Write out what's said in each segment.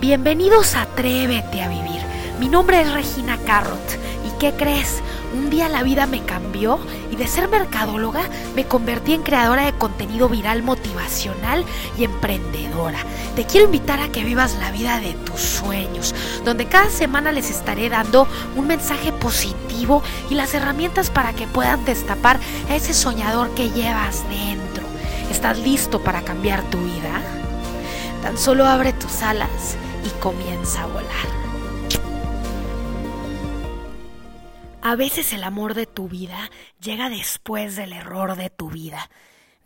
Bienvenidos a Atrévete a Vivir. Mi nombre es Regina Carrot. ¿Y qué crees? Un día la vida me cambió y de ser mercadóloga me convertí en creadora de contenido viral motivacional y emprendedora. Te quiero invitar a que vivas la vida de tus sueños, donde cada semana les estaré dando un mensaje positivo y las herramientas para que puedan destapar a ese soñador que llevas dentro. ¿Estás listo para cambiar tu vida? Tan solo abre tus alas y comienza a volar. A veces el amor de tu vida llega después del error de tu vida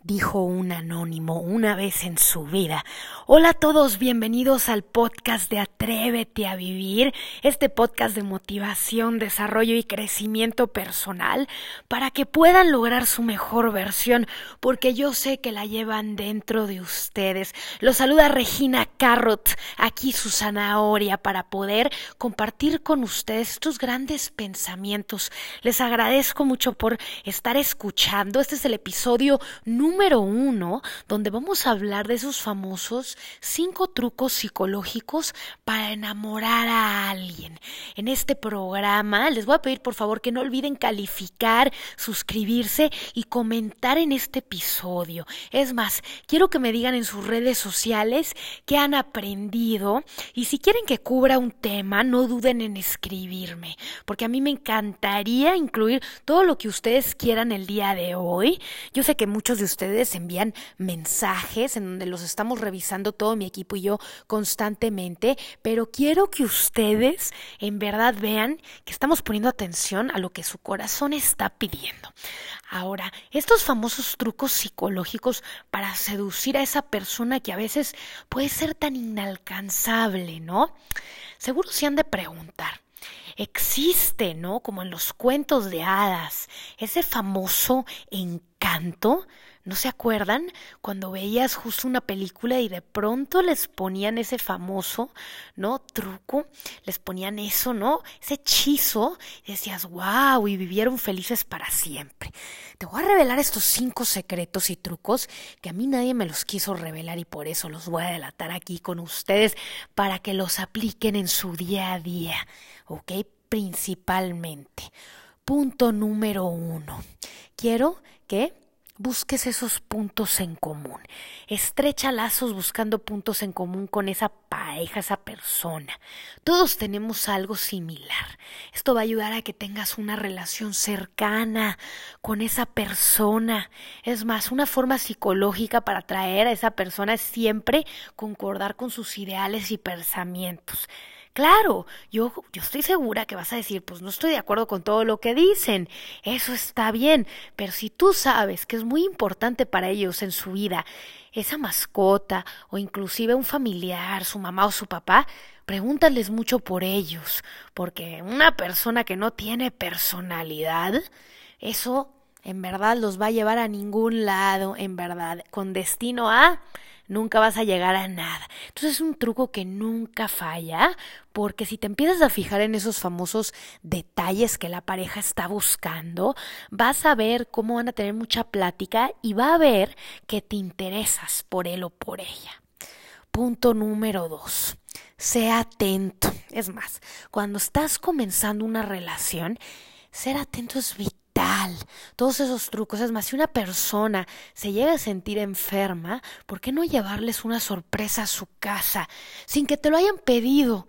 dijo un anónimo una vez en su vida. Hola a todos, bienvenidos al podcast de Atrévete a Vivir, este podcast de motivación, desarrollo y crecimiento personal para que puedan lograr su mejor versión, porque yo sé que la llevan dentro de ustedes. Los saluda Regina Carrot, aquí su zanahoria, para poder compartir con ustedes estos grandes pensamientos. Les agradezco mucho por estar escuchando. Este es el episodio número número uno, donde vamos a hablar de esos famosos cinco trucos psicológicos para enamorar a alguien. En este programa les voy a pedir por favor que no olviden calificar, suscribirse y comentar en este episodio. Es más, quiero que me digan en sus redes sociales qué han aprendido y si quieren que cubra un tema, no duden en escribirme, porque a mí me encantaría incluir todo lo que ustedes quieran el día de hoy. Yo sé que muchos de ustedes ustedes envían mensajes en donde los estamos revisando todo mi equipo y yo constantemente, pero quiero que ustedes en verdad vean que estamos poniendo atención a lo que su corazón está pidiendo. Ahora, estos famosos trucos psicológicos para seducir a esa persona que a veces puede ser tan inalcanzable, ¿no? Seguro se han de preguntar, existe, ¿no? Como en los cuentos de hadas, ese famoso encanto ¿No se acuerdan cuando veías justo una película y de pronto les ponían ese famoso, ¿no? Truco, les ponían eso, ¿no? Ese hechizo y decías, wow, y vivieron felices para siempre. Te voy a revelar estos cinco secretos y trucos que a mí nadie me los quiso revelar y por eso los voy a delatar aquí con ustedes para que los apliquen en su día a día, ¿ok? Principalmente. Punto número uno. Quiero que busques esos puntos en común. Estrecha lazos buscando puntos en común con esa pareja, esa persona. Todos tenemos algo similar. Esto va a ayudar a que tengas una relación cercana con esa persona. Es más, una forma psicológica para atraer a esa persona es siempre concordar con sus ideales y pensamientos. Claro, yo, yo estoy segura que vas a decir, pues no estoy de acuerdo con todo lo que dicen, eso está bien, pero si tú sabes que es muy importante para ellos en su vida esa mascota o inclusive un familiar, su mamá o su papá, pregúntales mucho por ellos, porque una persona que no tiene personalidad, eso en verdad los va a llevar a ningún lado, en verdad, con destino a nunca vas a llegar a nada. Entonces es un truco que nunca falla, porque si te empiezas a fijar en esos famosos detalles que la pareja está buscando, vas a ver cómo van a tener mucha plática y va a ver que te interesas por él o por ella. Punto número dos. Sea atento. Es más, cuando estás comenzando una relación, ser atento es vital todos esos trucos. Es más, si una persona se llega a sentir enferma, ¿por qué no llevarles una sorpresa a su casa sin que te lo hayan pedido?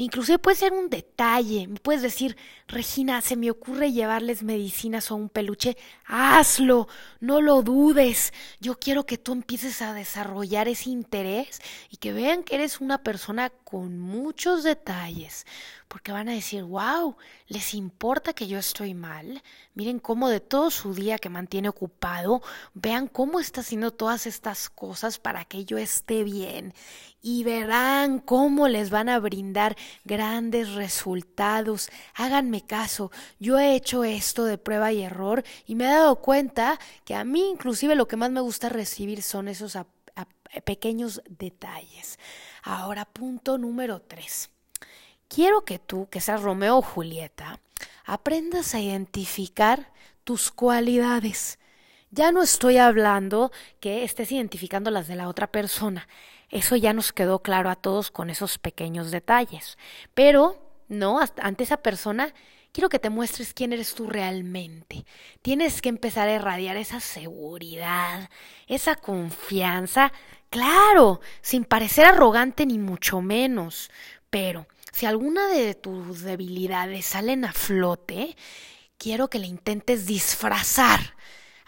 Inclusive puede ser un detalle. Me puedes decir, Regina, se me ocurre llevarles medicinas o un peluche. Hazlo, no lo dudes. Yo quiero que tú empieces a desarrollar ese interés y que vean que eres una persona con muchos detalles. Porque van a decir, wow, les importa que yo estoy mal. Miren cómo de todo su día que mantiene ocupado, vean cómo está haciendo todas estas cosas para que yo esté bien. Y verán cómo les van a brindar grandes resultados. Háganme caso, yo he hecho esto de prueba y error y me he dado cuenta que a mí inclusive lo que más me gusta recibir son esos pequeños detalles. Ahora, punto número tres. Quiero que tú, que seas Romeo o Julieta, aprendas a identificar tus cualidades. Ya no estoy hablando que estés identificando las de la otra persona. Eso ya nos quedó claro a todos con esos pequeños detalles. Pero, no, ante esa persona quiero que te muestres quién eres tú realmente. Tienes que empezar a irradiar esa seguridad, esa confianza, claro, sin parecer arrogante ni mucho menos. Pero si alguna de tus debilidades salen a flote, quiero que le intentes disfrazar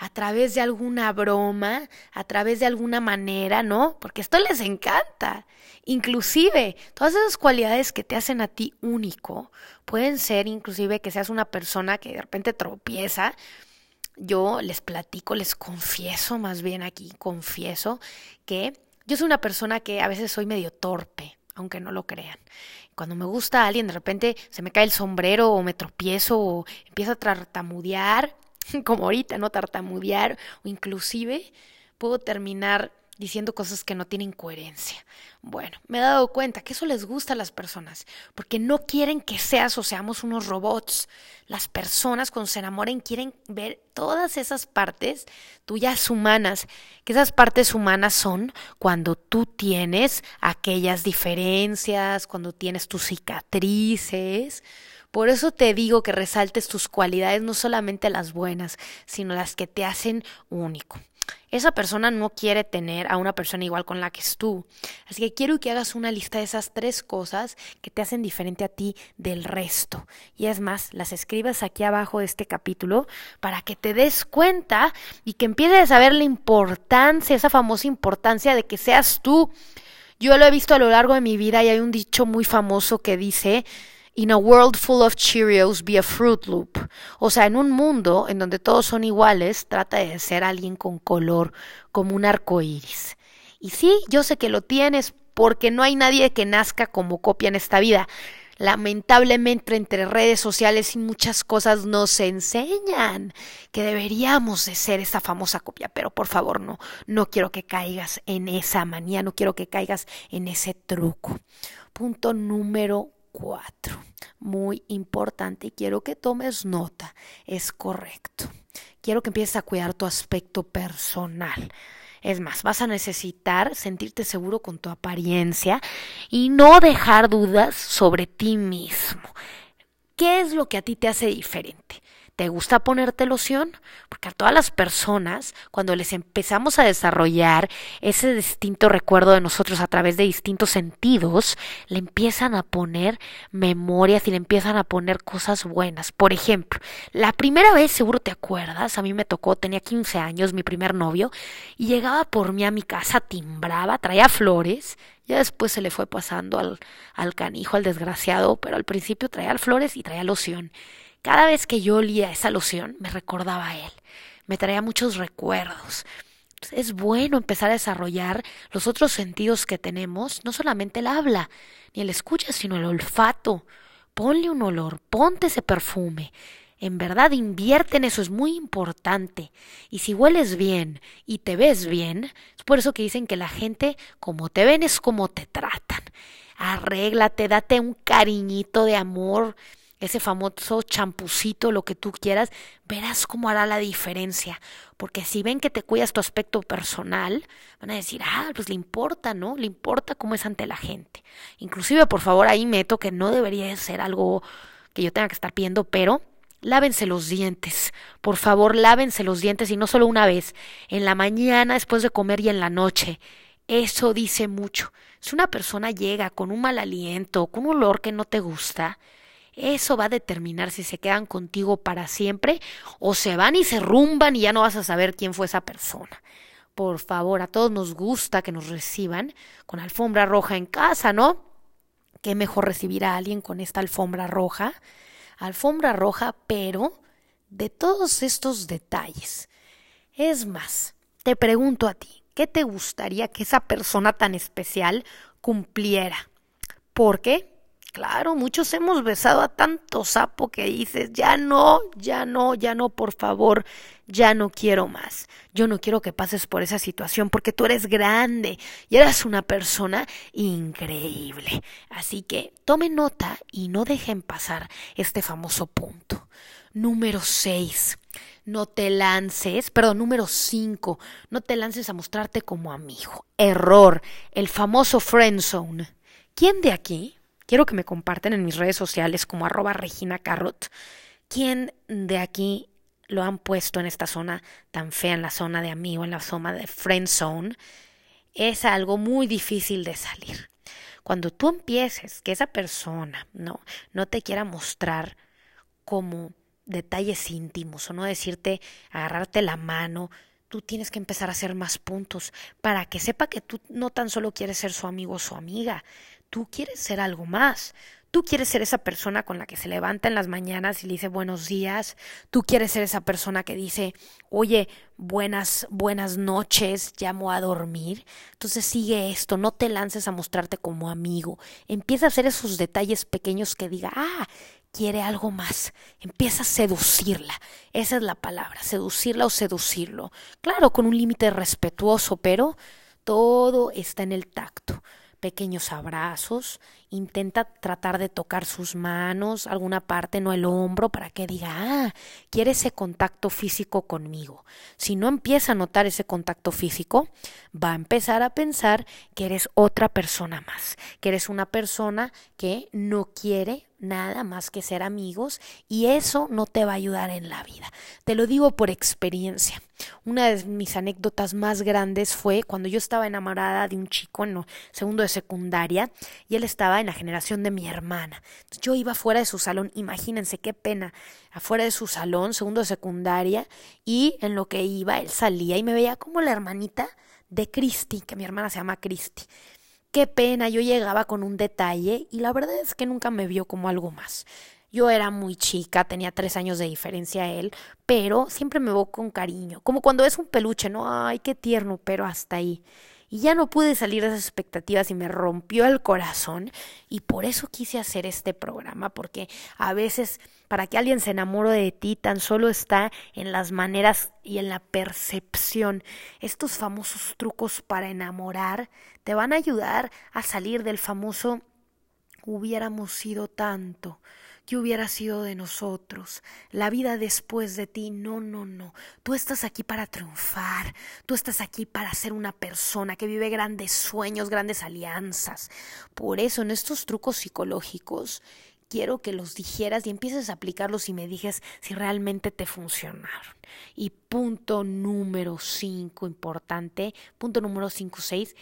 a través de alguna broma, a través de alguna manera, ¿no? Porque esto les encanta. Inclusive, todas esas cualidades que te hacen a ti único, pueden ser inclusive que seas una persona que de repente tropieza. Yo les platico, les confieso, más bien aquí confieso, que yo soy una persona que a veces soy medio torpe, aunque no lo crean. Cuando me gusta a alguien, de repente se me cae el sombrero o me tropiezo o empiezo a tartamudear como ahorita, ¿no? Tartamudear o inclusive puedo terminar diciendo cosas que no tienen coherencia. Bueno, me he dado cuenta que eso les gusta a las personas, porque no quieren que seas o seamos unos robots. Las personas cuando se enamoren quieren ver todas esas partes tuyas humanas, que esas partes humanas son cuando tú tienes aquellas diferencias, cuando tienes tus cicatrices, por eso te digo que resaltes tus cualidades, no solamente las buenas, sino las que te hacen único. Esa persona no quiere tener a una persona igual con la que es tú. Así que quiero que hagas una lista de esas tres cosas que te hacen diferente a ti del resto. Y es más, las escribas aquí abajo de este capítulo para que te des cuenta y que empieces a ver la importancia, esa famosa importancia de que seas tú. Yo lo he visto a lo largo de mi vida y hay un dicho muy famoso que dice, In a world full of Cheerios, be a Fruit Loop. O sea, en un mundo en donde todos son iguales, trata de ser alguien con color, como un arco iris. Y sí, yo sé que lo tienes, porque no hay nadie que nazca como copia en esta vida. Lamentablemente entre redes sociales y muchas cosas nos enseñan que deberíamos de ser esa famosa copia, pero por favor no, no quiero que caigas en esa manía, no quiero que caigas en ese truco. Punto número cuatro. Muy importante y quiero que tomes nota. Es correcto. Quiero que empieces a cuidar tu aspecto personal. Es más, vas a necesitar sentirte seguro con tu apariencia y no dejar dudas sobre ti mismo. ¿Qué es lo que a ti te hace diferente? ¿Te gusta ponerte loción? Porque a todas las personas, cuando les empezamos a desarrollar ese distinto recuerdo de nosotros a través de distintos sentidos, le empiezan a poner memorias y le empiezan a poner cosas buenas. Por ejemplo, la primera vez, seguro te acuerdas, a mí me tocó, tenía 15 años, mi primer novio, y llegaba por mí a mi casa, timbraba, traía flores, ya después se le fue pasando al, al canijo, al desgraciado, pero al principio traía flores y traía loción. Cada vez que yo olía esa loción, me recordaba a él, me traía muchos recuerdos. Es bueno empezar a desarrollar los otros sentidos que tenemos, no solamente el habla, ni el escucha, sino el olfato. Ponle un olor, ponte ese perfume. En verdad, invierte en eso, es muy importante. Y si hueles bien y te ves bien, es por eso que dicen que la gente, como te ven, es como te tratan. Arréglate, date un cariñito de amor, ese famoso champucito, lo que tú quieras, verás cómo hará la diferencia. Porque si ven que te cuidas tu aspecto personal, van a decir, ah, pues le importa, ¿no? Le importa cómo es ante la gente. Inclusive, por favor, ahí meto que no debería ser algo que yo tenga que estar pidiendo, pero lávense los dientes. Por favor, lávense los dientes y no solo una vez, en la mañana, después de comer y en la noche. Eso dice mucho. Si una persona llega con un mal aliento, con un olor que no te gusta, eso va a determinar si se quedan contigo para siempre o se van y se rumban y ya no vas a saber quién fue esa persona. Por favor, a todos nos gusta que nos reciban con alfombra roja en casa, ¿no? Qué mejor recibir a alguien con esta alfombra roja. Alfombra roja, pero de todos estos detalles. Es más, te pregunto a ti, ¿qué te gustaría que esa persona tan especial cumpliera? ¿Por qué? Claro, muchos hemos besado a tanto sapo que dices, ya no, ya no, ya no, por favor, ya no quiero más. Yo no quiero que pases por esa situación porque tú eres grande y eres una persona increíble. Así que tomen nota y no dejen pasar este famoso punto. Número 6. No te lances, perdón, número 5. No te lances a mostrarte como amigo. Error. El famoso friend zone. ¿Quién de aquí? Quiero que me comparten en mis redes sociales como arroba Regina Carrot. ¿Quién de aquí lo han puesto en esta zona tan fea, en la zona de amigo, en la zona de friend zone? Es algo muy difícil de salir. Cuando tú empieces que esa persona no, no te quiera mostrar como detalles íntimos o no decirte, agarrarte la mano, tú tienes que empezar a hacer más puntos para que sepa que tú no tan solo quieres ser su amigo o su amiga, tú quieres ser algo más. Tú quieres ser esa persona con la que se levanta en las mañanas y le dice buenos días. Tú quieres ser esa persona que dice, oye, buenas, buenas noches, llamo a dormir. Entonces sigue esto, no te lances a mostrarte como amigo. Empieza a hacer esos detalles pequeños que diga, ah, quiere algo más. Empieza a seducirla. Esa es la palabra, seducirla o seducirlo. Claro, con un límite respetuoso, pero todo está en el tacto pequeños abrazos, intenta tratar de tocar sus manos, alguna parte, no el hombro, para que diga, ah, quiere ese contacto físico conmigo. Si no empieza a notar ese contacto físico, va a empezar a pensar que eres otra persona más, que eres una persona que no quiere nada más que ser amigos y eso no te va a ayudar en la vida. Te lo digo por experiencia. Una de mis anécdotas más grandes fue cuando yo estaba enamorada de un chico en segundo de secundaria y él estaba en la generación de mi hermana. Yo iba fuera de su salón, imagínense qué pena, afuera de su salón, segundo de secundaria, y en lo que iba él salía y me veía como la hermanita de Cristi, que mi hermana se llama Cristi. Qué pena, yo llegaba con un detalle y la verdad es que nunca me vio como algo más. Yo era muy chica, tenía tres años de diferencia a él, pero siempre me veo con cariño, como cuando es un peluche, ¿no? Ay, qué tierno, pero hasta ahí. Y ya no pude salir de esas expectativas y me rompió el corazón y por eso quise hacer este programa, porque a veces para que alguien se enamore de ti tan solo está en las maneras y en la percepción. Estos famosos trucos para enamorar te van a ayudar a salir del famoso hubiéramos sido tanto ¿Qué hubiera sido de nosotros? La vida después de ti, no, no, no. Tú estás aquí para triunfar, tú estás aquí para ser una persona que vive grandes sueños, grandes alianzas. Por eso, en estos trucos psicológicos, quiero que los dijeras y empieces a aplicarlos y me dijes si realmente te funcionaron. Y punto número cinco, importante, punto número cinco, seis,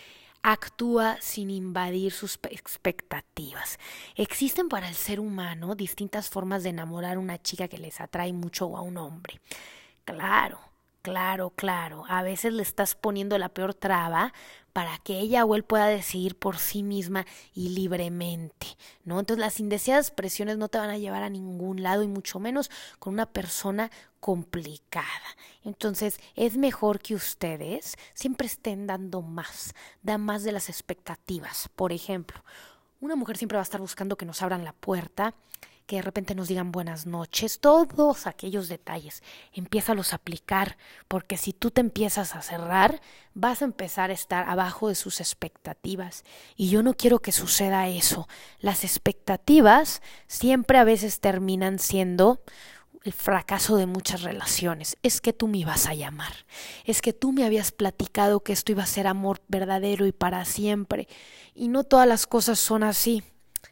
actúa sin invadir sus expectativas. Existen para el ser humano distintas formas de enamorar a una chica que les atrae mucho o a un hombre. Claro, claro, claro. A veces le estás poniendo la peor traba para que ella o él pueda decidir por sí misma y libremente, ¿no? Entonces las indeseadas presiones no te van a llevar a ningún lado y mucho menos con una persona complicada. Entonces es mejor que ustedes siempre estén dando más, dan más de las expectativas. Por ejemplo, una mujer siempre va a estar buscando que nos abran la puerta, que de repente nos digan buenas noches, todos aquellos detalles, empiézalos a aplicar, porque si tú te empiezas a cerrar, vas a empezar a estar abajo de sus expectativas. Y yo no quiero que suceda eso. Las expectativas siempre a veces terminan siendo el fracaso de muchas relaciones. Es que tú me ibas a llamar. Es que tú me habías platicado que esto iba a ser amor verdadero y para siempre. Y no todas las cosas son así.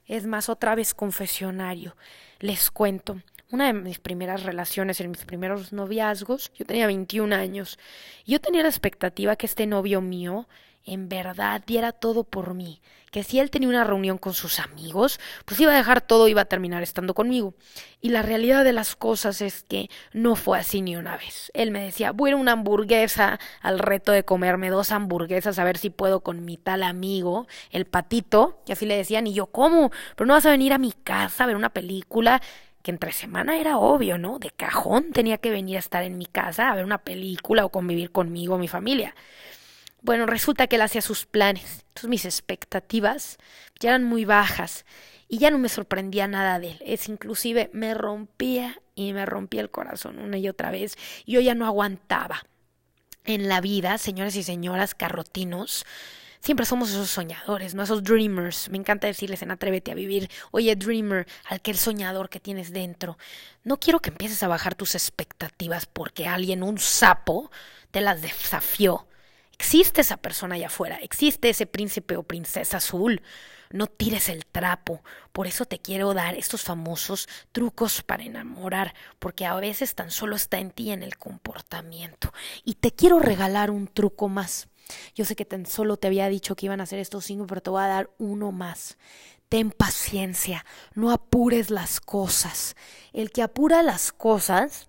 Es más, otra vez confesionario. Les cuento. Una de mis primeras relaciones, en mis primeros noviazgos, yo tenía 21 años. Yo tenía la expectativa que este novio mío en verdad diera todo por mí, que si él tenía una reunión con sus amigos, pues iba a dejar todo iba a terminar estando conmigo. Y la realidad de las cosas es que no fue así ni una vez. Él me decía, voy a una hamburguesa al reto de comerme dos hamburguesas a ver si puedo con mi tal amigo, el patito, y así le decían, y yo, ¿cómo? Pero no vas a venir a mi casa a ver una película que entre semana era obvio, ¿no? De cajón tenía que venir a estar en mi casa a ver una película o convivir conmigo, mi familia. Bueno, resulta que él hacía sus planes. Entonces mis expectativas ya eran muy bajas y ya no me sorprendía nada de él. Es inclusive me rompía y me rompía el corazón una y otra vez. Yo ya no aguantaba. En la vida, señores y señoras carrotinos, siempre somos esos soñadores, ¿no? Esos dreamers. Me encanta decirles en Atrévete a vivir, oye, dreamer, aquel soñador que tienes dentro. No quiero que empieces a bajar tus expectativas porque alguien, un sapo, te las desafió. Existe esa persona allá afuera, existe ese príncipe o princesa azul. No tires el trapo. Por eso te quiero dar estos famosos trucos para enamorar, porque a veces tan solo está en ti en el comportamiento. Y te quiero regalar un truco más. Yo sé que tan solo te había dicho que iban a hacer estos cinco, pero te voy a dar uno más. Ten paciencia, no apures las cosas. El que apura las cosas,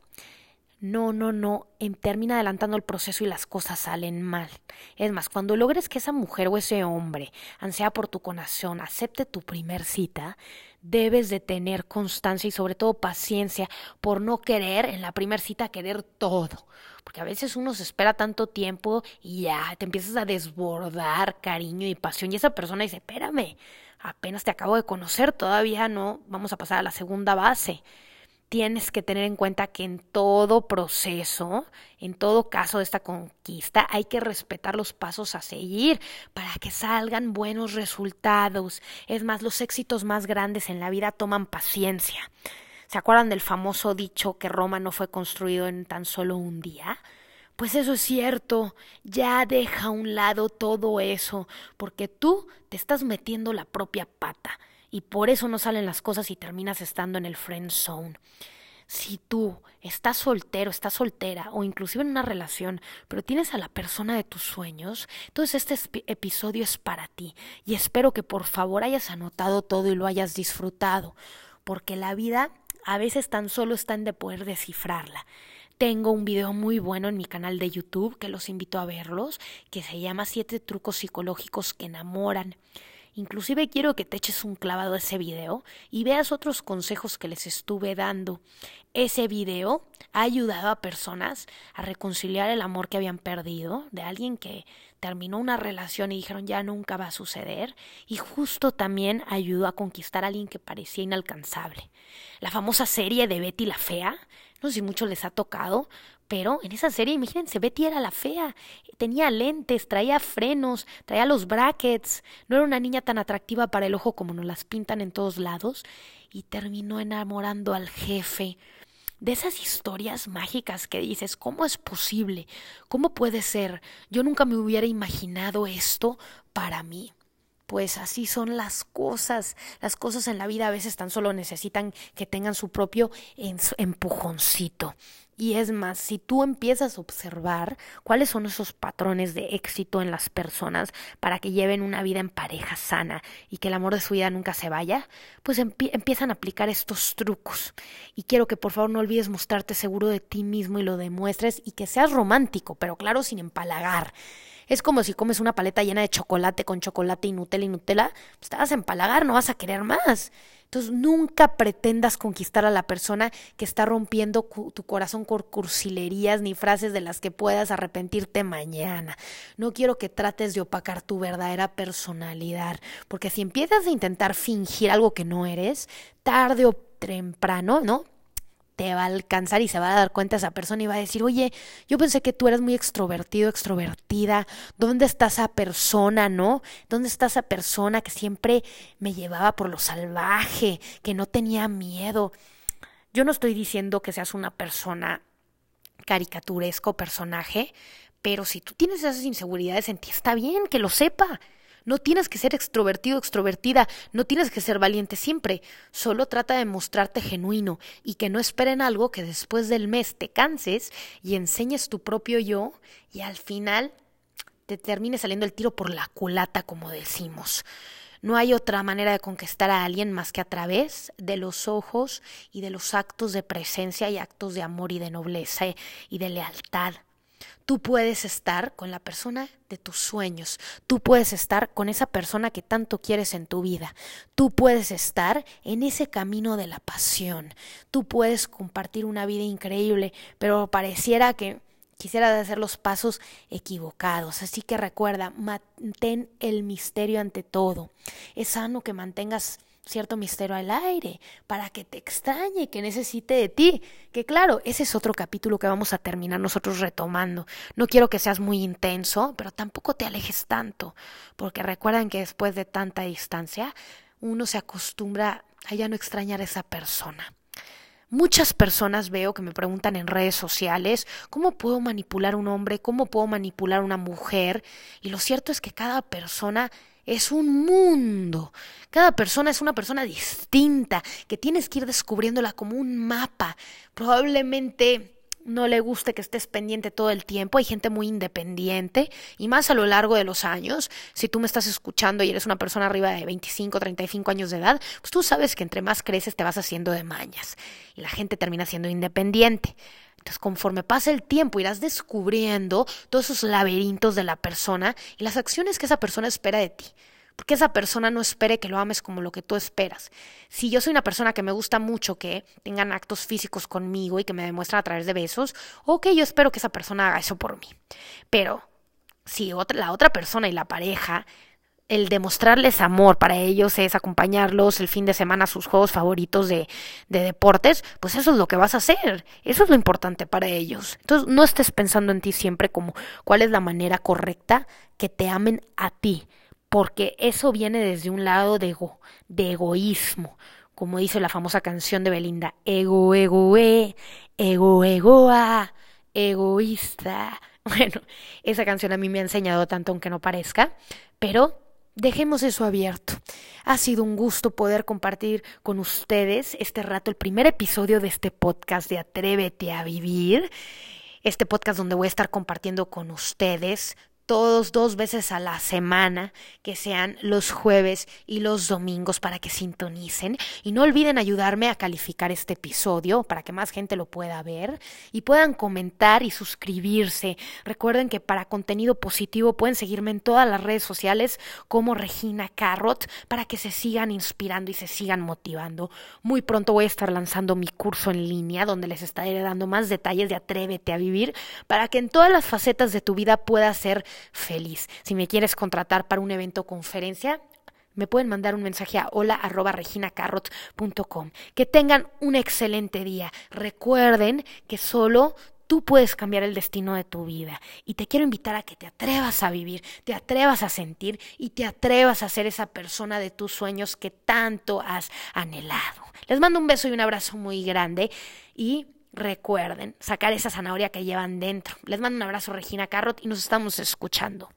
no, no, no, termina adelantando el proceso y las cosas salen mal. Es más, cuando logres que esa mujer o ese hombre, ansea por tu corazón, acepte tu primer cita, debes de tener constancia y sobre todo paciencia por no querer en la primera cita querer todo. Porque a veces uno se espera tanto tiempo y ya te empiezas a desbordar cariño y pasión y esa persona dice, espérame, apenas te acabo de conocer, todavía no, vamos a pasar a la segunda base tienes que tener en cuenta que en todo proceso, en todo caso de esta conquista, hay que respetar los pasos a seguir para que salgan buenos resultados. Es más, los éxitos más grandes en la vida toman paciencia. ¿Se acuerdan del famoso dicho que Roma no fue construido en tan solo un día? Pues eso es cierto, ya deja a un lado todo eso, porque tú te estás metiendo la propia pata y por eso no salen las cosas y terminas estando en el friend zone. Si tú estás soltero, estás soltera o inclusive en una relación, pero tienes a la persona de tus sueños, entonces este episodio es para ti y espero que por favor hayas anotado todo y lo hayas disfrutado, porque la vida a veces tan solo está en de poder descifrarla. Tengo un video muy bueno en mi canal de YouTube que los invito a verlos, que se llama Siete trucos psicológicos que enamoran. Inclusive quiero que te eches un clavado a ese video y veas otros consejos que les estuve dando. Ese video ha ayudado a personas a reconciliar el amor que habían perdido, de alguien que terminó una relación y dijeron ya nunca va a suceder, y justo también ayudó a conquistar a alguien que parecía inalcanzable. La famosa serie de Betty la Fea, no sé si mucho les ha tocado, pero en esa serie, imagínense, Betty era la fea, tenía lentes, traía frenos, traía los brackets, no era una niña tan atractiva para el ojo como nos las pintan en todos lados, y terminó enamorando al jefe. De esas historias mágicas que dices, ¿cómo es posible? ¿Cómo puede ser? Yo nunca me hubiera imaginado esto para mí. Pues así son las cosas. Las cosas en la vida a veces tan solo necesitan que tengan su propio empujoncito. Y es más, si tú empiezas a observar cuáles son esos patrones de éxito en las personas para que lleven una vida en pareja sana y que el amor de su vida nunca se vaya, pues empiezan a aplicar estos trucos. Y quiero que por favor no olvides mostrarte seguro de ti mismo y lo demuestres y que seas romántico, pero claro, sin empalagar. Es como si comes una paleta llena de chocolate con chocolate y Nutella y Nutella, pues te vas a empalagar, no vas a querer más. Entonces nunca pretendas conquistar a la persona que está rompiendo tu corazón con cursilerías ni frases de las que puedas arrepentirte mañana. No quiero que trates de opacar tu verdadera personalidad, porque si empiezas a intentar fingir algo que no eres, tarde o temprano, ¿no? Te va a alcanzar y se va a dar cuenta esa persona y va a decir, oye, yo pensé que tú eras muy extrovertido, extrovertida, ¿dónde está esa persona, no? ¿Dónde está esa persona que siempre me llevaba por lo salvaje, que no tenía miedo? Yo no estoy diciendo que seas una persona caricaturesco personaje, pero si tú tienes esas inseguridades en ti, está bien que lo sepa. No tienes que ser extrovertido, extrovertida, no tienes que ser valiente siempre, solo trata de mostrarte genuino y que no esperen algo que después del mes te canses y enseñes tu propio yo y al final te termine saliendo el tiro por la culata, como decimos. No hay otra manera de conquistar a alguien más que a través de los ojos y de los actos de presencia y actos de amor y de nobleza y de lealtad. Tú puedes estar con la persona de tus sueños, tú puedes estar con esa persona que tanto quieres en tu vida, tú puedes estar en ese camino de la pasión, tú puedes compartir una vida increíble, pero pareciera que quisiera hacer los pasos equivocados. Así que recuerda, mantén el misterio ante todo. Es sano que mantengas cierto misterio al aire, para que te extrañe, que necesite de ti. Que claro, ese es otro capítulo que vamos a terminar nosotros retomando. No quiero que seas muy intenso, pero tampoco te alejes tanto, porque recuerdan que después de tanta distancia, uno se acostumbra a ya no extrañar a esa persona. Muchas personas veo que me preguntan en redes sociales cómo puedo manipular un hombre, cómo puedo manipular una mujer, y lo cierto es que cada persona es un mundo. Cada persona es una persona distinta, que tienes que ir descubriéndola como un mapa. Probablemente no le guste que estés pendiente todo el tiempo. Hay gente muy independiente y más a lo largo de los años. Si tú me estás escuchando y eres una persona arriba de 25, 35 años de edad, pues tú sabes que entre más creces te vas haciendo de mañas y la gente termina siendo independiente. Conforme pasa el tiempo, irás descubriendo todos esos laberintos de la persona y las acciones que esa persona espera de ti. Porque esa persona no espere que lo ames como lo que tú esperas. Si yo soy una persona que me gusta mucho que tengan actos físicos conmigo y que me demuestran a través de besos, ok, yo espero que esa persona haga eso por mí. Pero si la otra persona y la pareja el demostrarles amor para ellos es acompañarlos el fin de semana a sus juegos favoritos de, de, deportes, pues eso es lo que vas a hacer. Eso es lo importante para ellos. Entonces, no estés pensando en ti siempre como cuál es la manera correcta que te amen a ti, porque eso viene desde un lado de, ego, de egoísmo. Como dice la famosa canción de Belinda, ego, ego, e, ego, egoa, egoísta. Bueno, esa canción a mí me ha enseñado tanto aunque no parezca, pero Dejemos eso abierto. Ha sido un gusto poder compartir con ustedes este rato, el primer episodio de este podcast de Atrévete a Vivir. Este podcast donde voy a estar compartiendo con ustedes todos dos veces a la semana, que sean los jueves y los domingos para que sintonicen. Y no olviden ayudarme a calificar este episodio para que más gente lo pueda ver y puedan comentar y suscribirse. Recuerden que para contenido positivo pueden seguirme en todas las redes sociales como Regina Carrot para que se sigan inspirando y se sigan motivando. Muy pronto voy a estar lanzando mi curso en línea donde les estaré dando más detalles de Atrévete a vivir para que en todas las facetas de tu vida puedas ser feliz. Si me quieres contratar para un evento o conferencia, me pueden mandar un mensaje a hola. Que tengan un excelente día. Recuerden que solo tú puedes cambiar el destino de tu vida. Y te quiero invitar a que te atrevas a vivir, te atrevas a sentir y te atrevas a ser esa persona de tus sueños que tanto has anhelado. Les mando un beso y un abrazo muy grande y recuerden sacar esa zanahoria que llevan dentro. Les mando un abrazo, Regina Carrot, y nos estamos escuchando.